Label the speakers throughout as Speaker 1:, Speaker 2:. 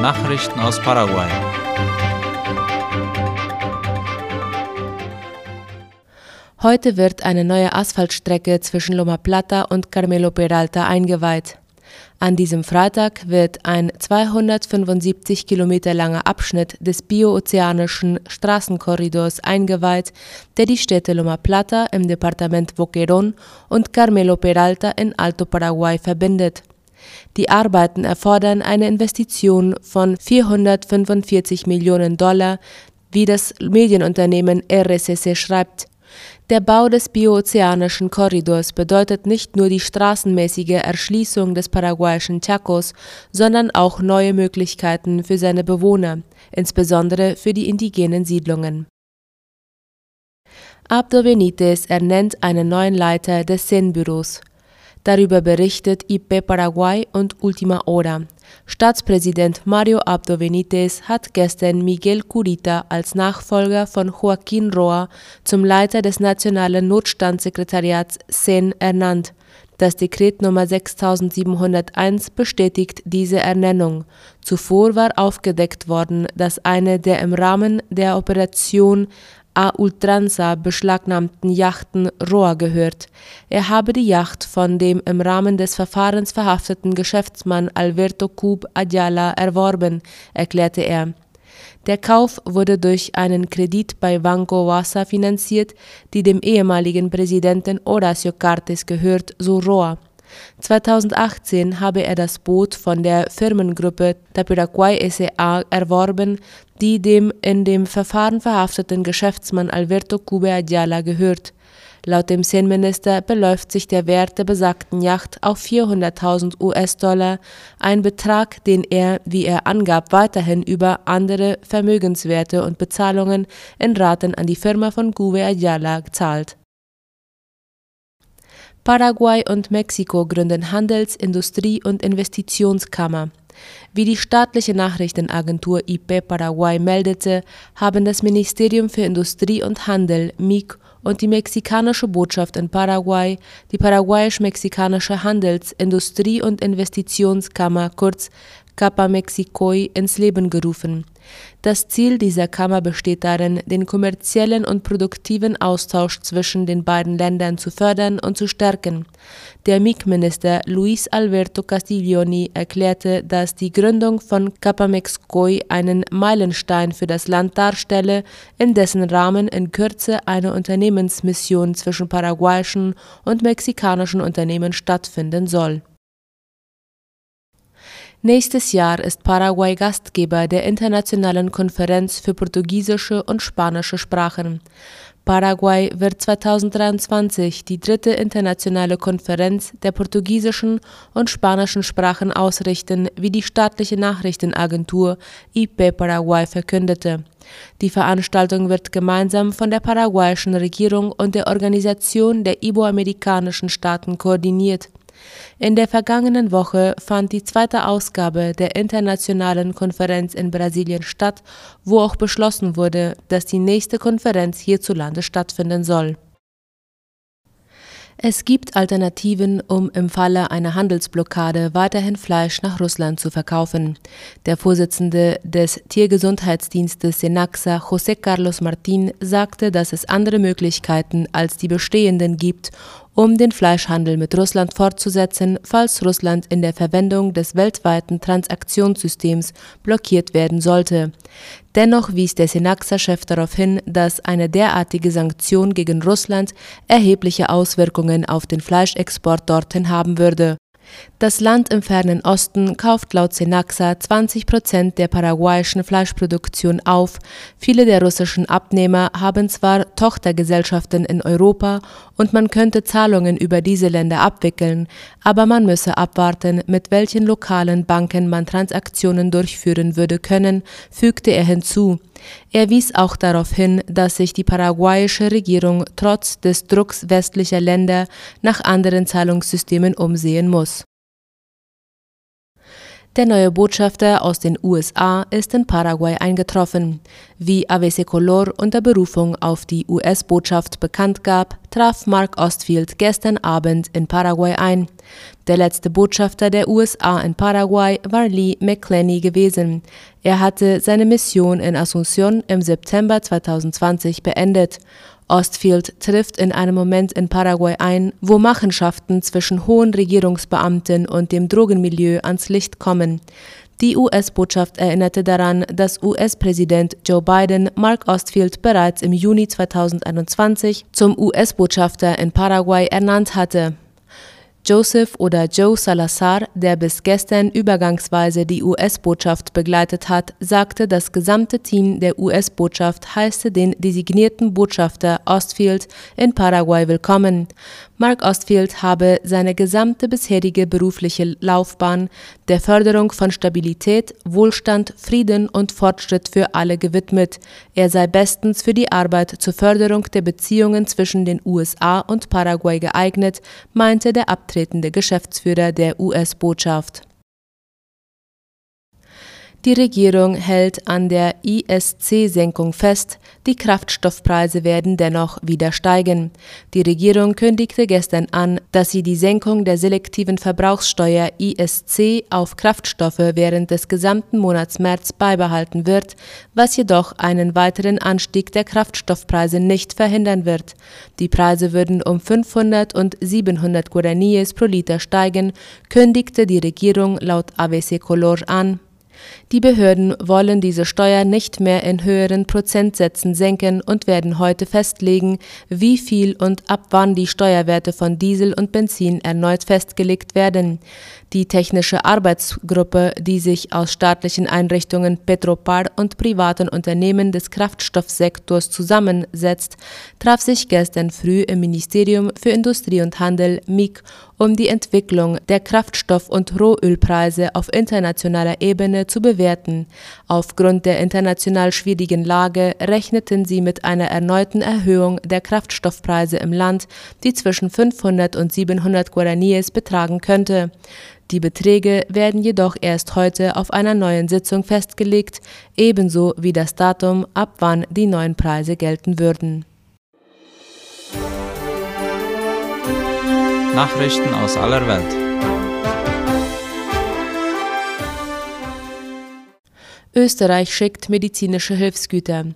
Speaker 1: Nachrichten aus Paraguay.
Speaker 2: Heute wird eine neue Asphaltstrecke zwischen Loma Plata und Carmelo Peralta eingeweiht. An diesem Freitag wird ein 275 Kilometer langer Abschnitt des bioozeanischen Straßenkorridors eingeweiht, der die Städte Loma Plata im Departement Boquerón und Carmelo Peralta in Alto Paraguay verbindet. Die Arbeiten erfordern eine Investition von 445 Millionen Dollar, wie das Medienunternehmen RSS schreibt. Der Bau des bioozeanischen Korridors bedeutet nicht nur die straßenmäßige Erschließung des paraguayischen Chacos, sondern auch neue Möglichkeiten für seine Bewohner, insbesondere für die indigenen Siedlungen. Abdo Benitez ernennt einen neuen Leiter des CEN-Büros. Darüber berichtet IP Paraguay und Ultima Hora. Staatspräsident Mario Abdo Benitez hat gestern Miguel Curita als Nachfolger von Joaquín Roa zum Leiter des Nationalen Notstandssekretariats CEN ernannt. Das Dekret Nummer 6701 bestätigt diese Ernennung. Zuvor war aufgedeckt worden, dass eine der im Rahmen der Operation A Ultranza beschlagnahmten Yachten Roa gehört. Er habe die Yacht von dem im Rahmen des Verfahrens verhafteten Geschäftsmann Alberto Cub Ayala erworben, erklärte er. Der Kauf wurde durch einen Kredit bei Banco Wasa finanziert, die dem ehemaligen Präsidenten Horacio Cartes gehört, so Roa. 2018 habe er das Boot von der Firmengruppe Tapiraquay SA erworben, die dem in dem Verfahren verhafteten Geschäftsmann Alberto Cube Ayala gehört. Laut dem Szenenminister beläuft sich der Wert der besagten Yacht auf 400.000 US-Dollar, ein Betrag, den er, wie er angab, weiterhin über andere Vermögenswerte und Bezahlungen in Raten an die Firma von Cube Ayala zahlt. Paraguay und Mexiko gründen Handels-, Industrie- und Investitionskammer. Wie die staatliche Nachrichtenagentur IP Paraguay meldete, haben das Ministerium für Industrie und Handel MIG und die mexikanische Botschaft in Paraguay die paraguayisch-mexikanische Handels-, Industrie- und Investitionskammer kurz Capa Mexicoi ins Leben gerufen. Das Ziel dieser Kammer besteht darin, den kommerziellen und produktiven Austausch zwischen den beiden Ländern zu fördern und zu stärken. Der MIG-Minister Luis Alberto Castiglioni erklärte, dass die Gründung von Capamexcoy einen Meilenstein für das Land darstelle, in dessen Rahmen in Kürze eine Unternehmensmission zwischen paraguayischen und mexikanischen Unternehmen stattfinden soll Nächstes Jahr ist Paraguay Gastgeber der Internationalen Konferenz für portugiesische und spanische Sprachen. Paraguay wird 2023 die dritte internationale Konferenz der portugiesischen und spanischen Sprachen ausrichten, wie die staatliche Nachrichtenagentur IP Paraguay verkündete. Die Veranstaltung wird gemeinsam von der paraguayischen Regierung und der Organisation der iberoamerikanischen Staaten koordiniert. In der vergangenen Woche fand die zweite Ausgabe der internationalen Konferenz in Brasilien statt, wo auch beschlossen wurde, dass die nächste Konferenz hierzulande stattfinden soll. Es gibt Alternativen, um im Falle einer Handelsblockade weiterhin Fleisch nach Russland zu verkaufen. Der Vorsitzende des Tiergesundheitsdienstes Senaxa, José Carlos Martín, sagte, dass es andere Möglichkeiten als die bestehenden gibt, um den Fleischhandel mit Russland fortzusetzen, falls Russland in der Verwendung des weltweiten Transaktionssystems blockiert werden sollte. Dennoch wies der Senaxa-Chef darauf hin, dass eine derartige Sanktion gegen Russland erhebliche Auswirkungen auf den Fleischexport dorthin haben würde das Land im fernen Osten kauft laut Senaxa 20 Prozent der paraguayischen Fleischproduktion auf. Viele der russischen Abnehmer haben zwar Tochtergesellschaften in Europa und man könnte Zahlungen über diese Länder abwickeln, aber man müsse abwarten, mit welchen lokalen Banken man Transaktionen durchführen würde können, fügte er hinzu. Er wies auch darauf hin, dass sich die paraguayische Regierung trotz des Drucks westlicher Länder nach anderen Zahlungssystemen umsehen muss. Der neue Botschafter aus den USA ist in Paraguay eingetroffen. Wie AVC Color unter Berufung auf die US-Botschaft bekannt gab, traf Mark Ostfield gestern Abend in Paraguay ein. Der letzte Botschafter der USA in Paraguay war Lee McClenny gewesen. Er hatte seine Mission in Asunción im September 2020 beendet. Ostfield trifft in einem Moment in Paraguay ein, wo Machenschaften zwischen hohen Regierungsbeamten und dem Drogenmilieu ans Licht kommen. Die US-Botschaft erinnerte daran, dass US-Präsident Joe Biden Mark Ostfield bereits im Juni 2021 zum US-Botschafter in Paraguay ernannt hatte. Joseph oder Joe Salazar, der bis gestern übergangsweise die US-Botschaft begleitet hat, sagte, das gesamte Team der US-Botschaft heiße den designierten Botschafter Ostfield in Paraguay willkommen. Mark Ostfield habe seine gesamte bisherige berufliche Laufbahn der Förderung von Stabilität, Wohlstand, Frieden und Fortschritt für alle gewidmet. Er sei bestens für die Arbeit zur Förderung der Beziehungen zwischen den USA und Paraguay geeignet, meinte der abtretende Geschäftsführer der US-Botschaft. Die Regierung hält an der ISC-Senkung fest, die Kraftstoffpreise werden dennoch wieder steigen. Die Regierung kündigte gestern an, dass sie die Senkung der selektiven Verbrauchssteuer ISC auf Kraftstoffe während des gesamten Monats März beibehalten wird, was jedoch einen weiteren Anstieg der Kraftstoffpreise nicht verhindern wird. Die Preise würden um 500 und 700 Guaraníes pro Liter steigen, kündigte die Regierung laut ABC Color an. Die Behörden wollen diese Steuer nicht mehr in höheren Prozentsätzen senken und werden heute festlegen, wie viel und ab wann die Steuerwerte von Diesel und Benzin erneut festgelegt werden. Die technische Arbeitsgruppe, die sich aus staatlichen Einrichtungen Petropar und privaten Unternehmen des Kraftstoffsektors zusammensetzt, traf sich gestern früh im Ministerium für Industrie und Handel MIG, um die Entwicklung der Kraftstoff- und Rohölpreise auf internationaler Ebene zu bewerten. Aufgrund der international schwierigen Lage rechneten sie mit einer erneuten Erhöhung der Kraftstoffpreise im Land, die zwischen 500 und 700 Guaraníes betragen könnte. Die Beträge werden jedoch erst heute auf einer neuen Sitzung festgelegt, ebenso wie das Datum, ab wann die neuen Preise gelten würden.
Speaker 1: Nachrichten aus aller Welt.
Speaker 2: Österreich schickt medizinische Hilfsgüter.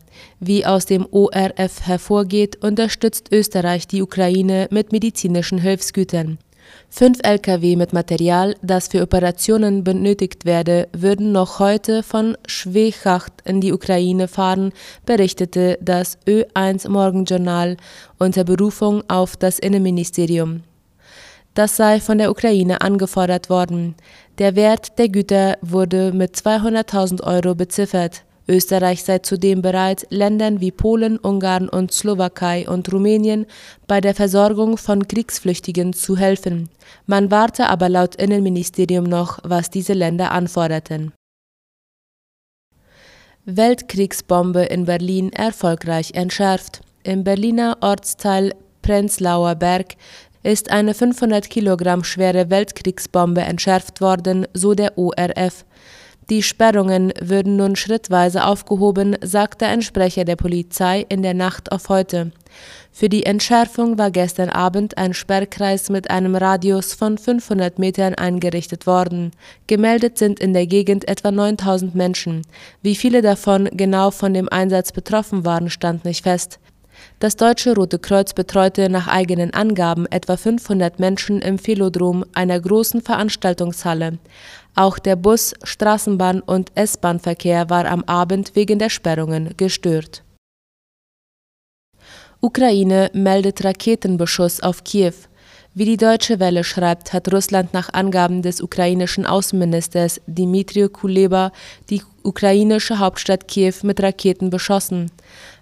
Speaker 2: Wie aus dem ORF hervorgeht, unterstützt Österreich die Ukraine mit medizinischen Hilfsgütern. Fünf Lkw mit Material, das für Operationen benötigt werde, würden noch heute von Schwechacht in die Ukraine fahren, berichtete das Ö1 Morgenjournal unter Berufung auf das Innenministerium. Das sei von der Ukraine angefordert worden. Der Wert der Güter wurde mit 200.000 Euro beziffert. Österreich sei zudem bereit, Ländern wie Polen, Ungarn und Slowakei und Rumänien bei der Versorgung von Kriegsflüchtigen zu helfen. Man warte aber laut Innenministerium noch, was diese Länder anforderten. Weltkriegsbombe in Berlin erfolgreich entschärft. Im Berliner Ortsteil Prenzlauer Berg ist eine 500 Kilogramm schwere Weltkriegsbombe entschärft worden, so der ORF. Die Sperrungen würden nun schrittweise aufgehoben, sagte ein Sprecher der Polizei in der Nacht auf heute. Für die Entschärfung war gestern Abend ein Sperrkreis mit einem Radius von 500 Metern eingerichtet worden. Gemeldet sind in der Gegend etwa 9000 Menschen. Wie viele davon genau von dem Einsatz betroffen waren, stand nicht fest. Das Deutsche Rote Kreuz betreute nach eigenen Angaben etwa 500 Menschen im Velodrom, einer großen Veranstaltungshalle. Auch der Bus-, Straßenbahn- und S-Bahn-Verkehr war am Abend wegen der Sperrungen gestört. Ukraine meldet Raketenbeschuss auf Kiew. Wie die Deutsche Welle schreibt, hat Russland nach Angaben des ukrainischen Außenministers Dmitry Kuleba die ukrainische Hauptstadt Kiew mit Raketen beschossen.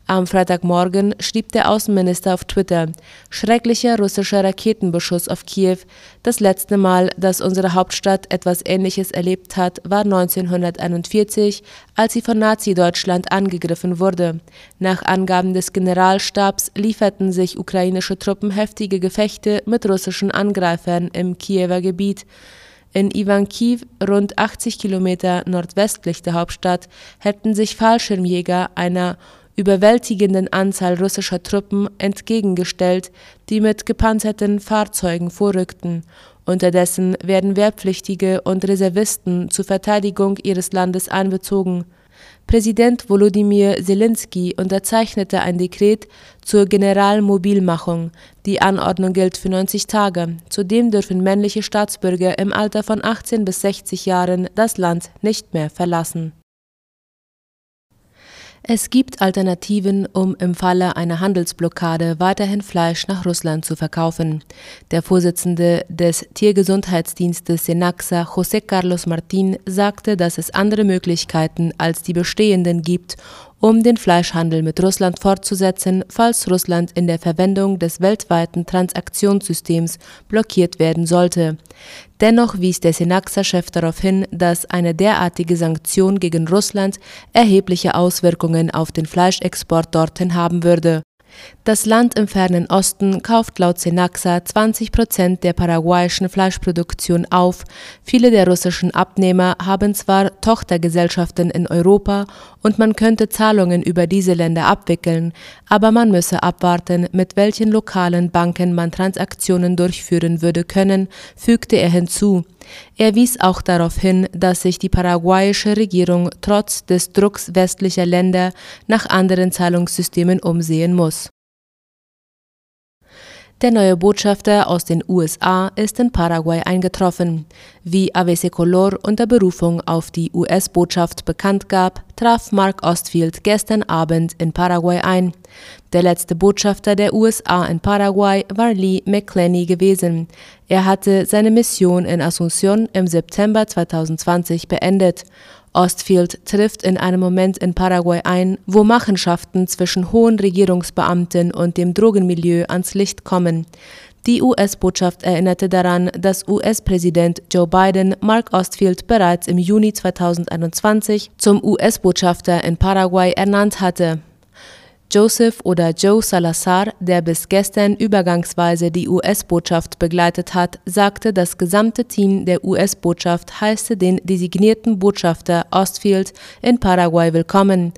Speaker 2: Am Freitagmorgen schrieb der Außenminister auf Twitter: Schrecklicher russischer Raketenbeschuss auf Kiew. Das letzte Mal, dass unsere Hauptstadt etwas Ähnliches erlebt hat, war 1941, als sie von Nazi-Deutschland angegriffen wurde. Nach Angaben des Generalstabs lieferten sich ukrainische Truppen heftige Gefechte mit russischen Angreifern im Kiewer Gebiet. In Ivankiv, rund 80 Kilometer nordwestlich der Hauptstadt, hätten sich Fallschirmjäger einer überwältigenden Anzahl russischer Truppen entgegengestellt, die mit gepanzerten Fahrzeugen vorrückten. Unterdessen werden Wehrpflichtige und Reservisten zur Verteidigung ihres Landes einbezogen. Präsident Volodymyr Zelensky unterzeichnete ein Dekret zur Generalmobilmachung. Die Anordnung gilt für 90 Tage. Zudem dürfen männliche Staatsbürger im Alter von 18 bis 60 Jahren das Land nicht mehr verlassen. Es gibt Alternativen, um im Falle einer Handelsblockade weiterhin Fleisch nach Russland zu verkaufen. Der Vorsitzende des Tiergesundheitsdienstes Senaxa, José Carlos Martín, sagte, dass es andere Möglichkeiten als die bestehenden gibt, um den Fleischhandel mit Russland fortzusetzen, falls Russland in der Verwendung des weltweiten Transaktionssystems blockiert werden sollte. Dennoch wies der Senaxa-Chef darauf hin, dass eine derartige Sanktion gegen Russland erhebliche Auswirkungen auf den Fleischexport dorthin haben würde das Land im fernen Osten kauft laut Senaxa 20 Prozent der paraguayischen Fleischproduktion auf. Viele der russischen Abnehmer haben zwar Tochtergesellschaften in Europa und man könnte Zahlungen über diese Länder abwickeln, aber man müsse abwarten, mit welchen lokalen Banken man Transaktionen durchführen würde können, fügte er hinzu. Er wies auch darauf hin, dass sich die paraguayische Regierung trotz des Drucks westlicher Länder nach anderen Zahlungssystemen umsehen muss. Der neue Botschafter aus den USA ist in Paraguay eingetroffen. Wie ABC Color unter Berufung auf die US-Botschaft bekannt gab, traf Mark Ostfield gestern Abend in Paraguay ein. Der letzte Botschafter der USA in Paraguay war Lee McClenny gewesen. Er hatte seine Mission in Asunción im September 2020 beendet. Ostfield trifft in einem Moment in Paraguay ein, wo Machenschaften zwischen hohen Regierungsbeamten und dem Drogenmilieu ans Licht kommen. Die US-Botschaft erinnerte daran, dass US-Präsident Joe Biden Mark Ostfield bereits im Juni 2021 zum US-Botschafter in Paraguay ernannt hatte. Joseph oder Joe Salazar, der bis gestern übergangsweise die US-Botschaft begleitet hat, sagte, das gesamte Team der US-Botschaft heiße den designierten Botschafter Ostfield in Paraguay willkommen.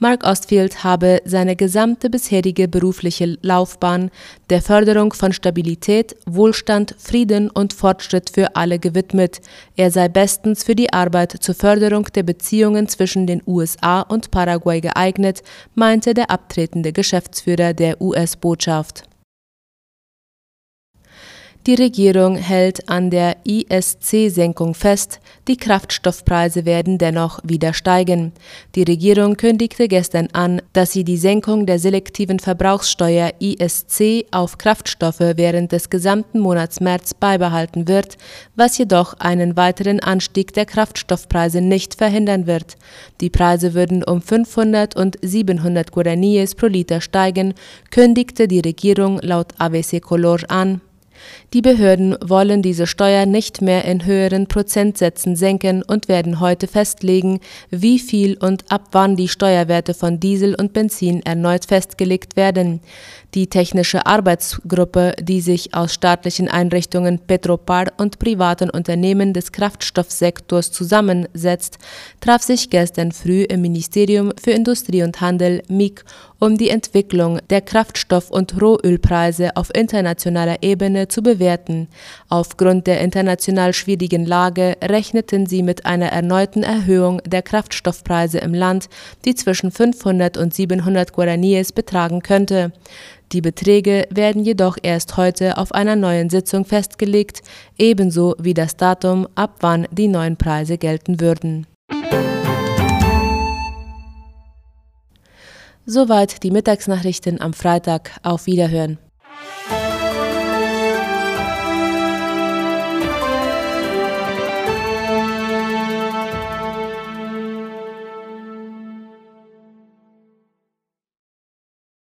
Speaker 2: Mark Ostfield habe seine gesamte bisherige berufliche Laufbahn der Förderung von Stabilität, Wohlstand, Frieden und Fortschritt für alle gewidmet. Er sei bestens für die Arbeit zur Förderung der Beziehungen zwischen den USA und Paraguay geeignet, meinte der abtretende Geschäftsführer der US-Botschaft. Die Regierung hält an der ISC-Senkung fest, die Kraftstoffpreise werden dennoch wieder steigen. Die Regierung kündigte gestern an, dass sie die Senkung der selektiven Verbrauchssteuer ISC auf Kraftstoffe während des gesamten Monats März beibehalten wird, was jedoch einen weiteren Anstieg der Kraftstoffpreise nicht verhindern wird. Die Preise würden um 500 und 700 Guaraníes pro Liter steigen, kündigte die Regierung laut ABC Color an. Die Behörden wollen diese Steuer nicht mehr in höheren Prozentsätzen senken und werden heute festlegen, wie viel und ab wann die Steuerwerte von Diesel und Benzin erneut festgelegt werden. Die technische Arbeitsgruppe, die sich aus staatlichen Einrichtungen Petropar und privaten Unternehmen des Kraftstoffsektors zusammensetzt, traf sich gestern früh im Ministerium für Industrie und Handel MIG um die Entwicklung der Kraftstoff- und Rohölpreise auf internationaler Ebene zu bewerten. Aufgrund der international schwierigen Lage rechneten sie mit einer erneuten Erhöhung der Kraftstoffpreise im Land, die zwischen 500 und 700 Guaraníes betragen könnte. Die Beträge werden jedoch erst heute auf einer neuen Sitzung festgelegt, ebenso wie das Datum, ab wann die neuen Preise gelten würden. Soweit die Mittagsnachrichten am Freitag. Auf Wiederhören.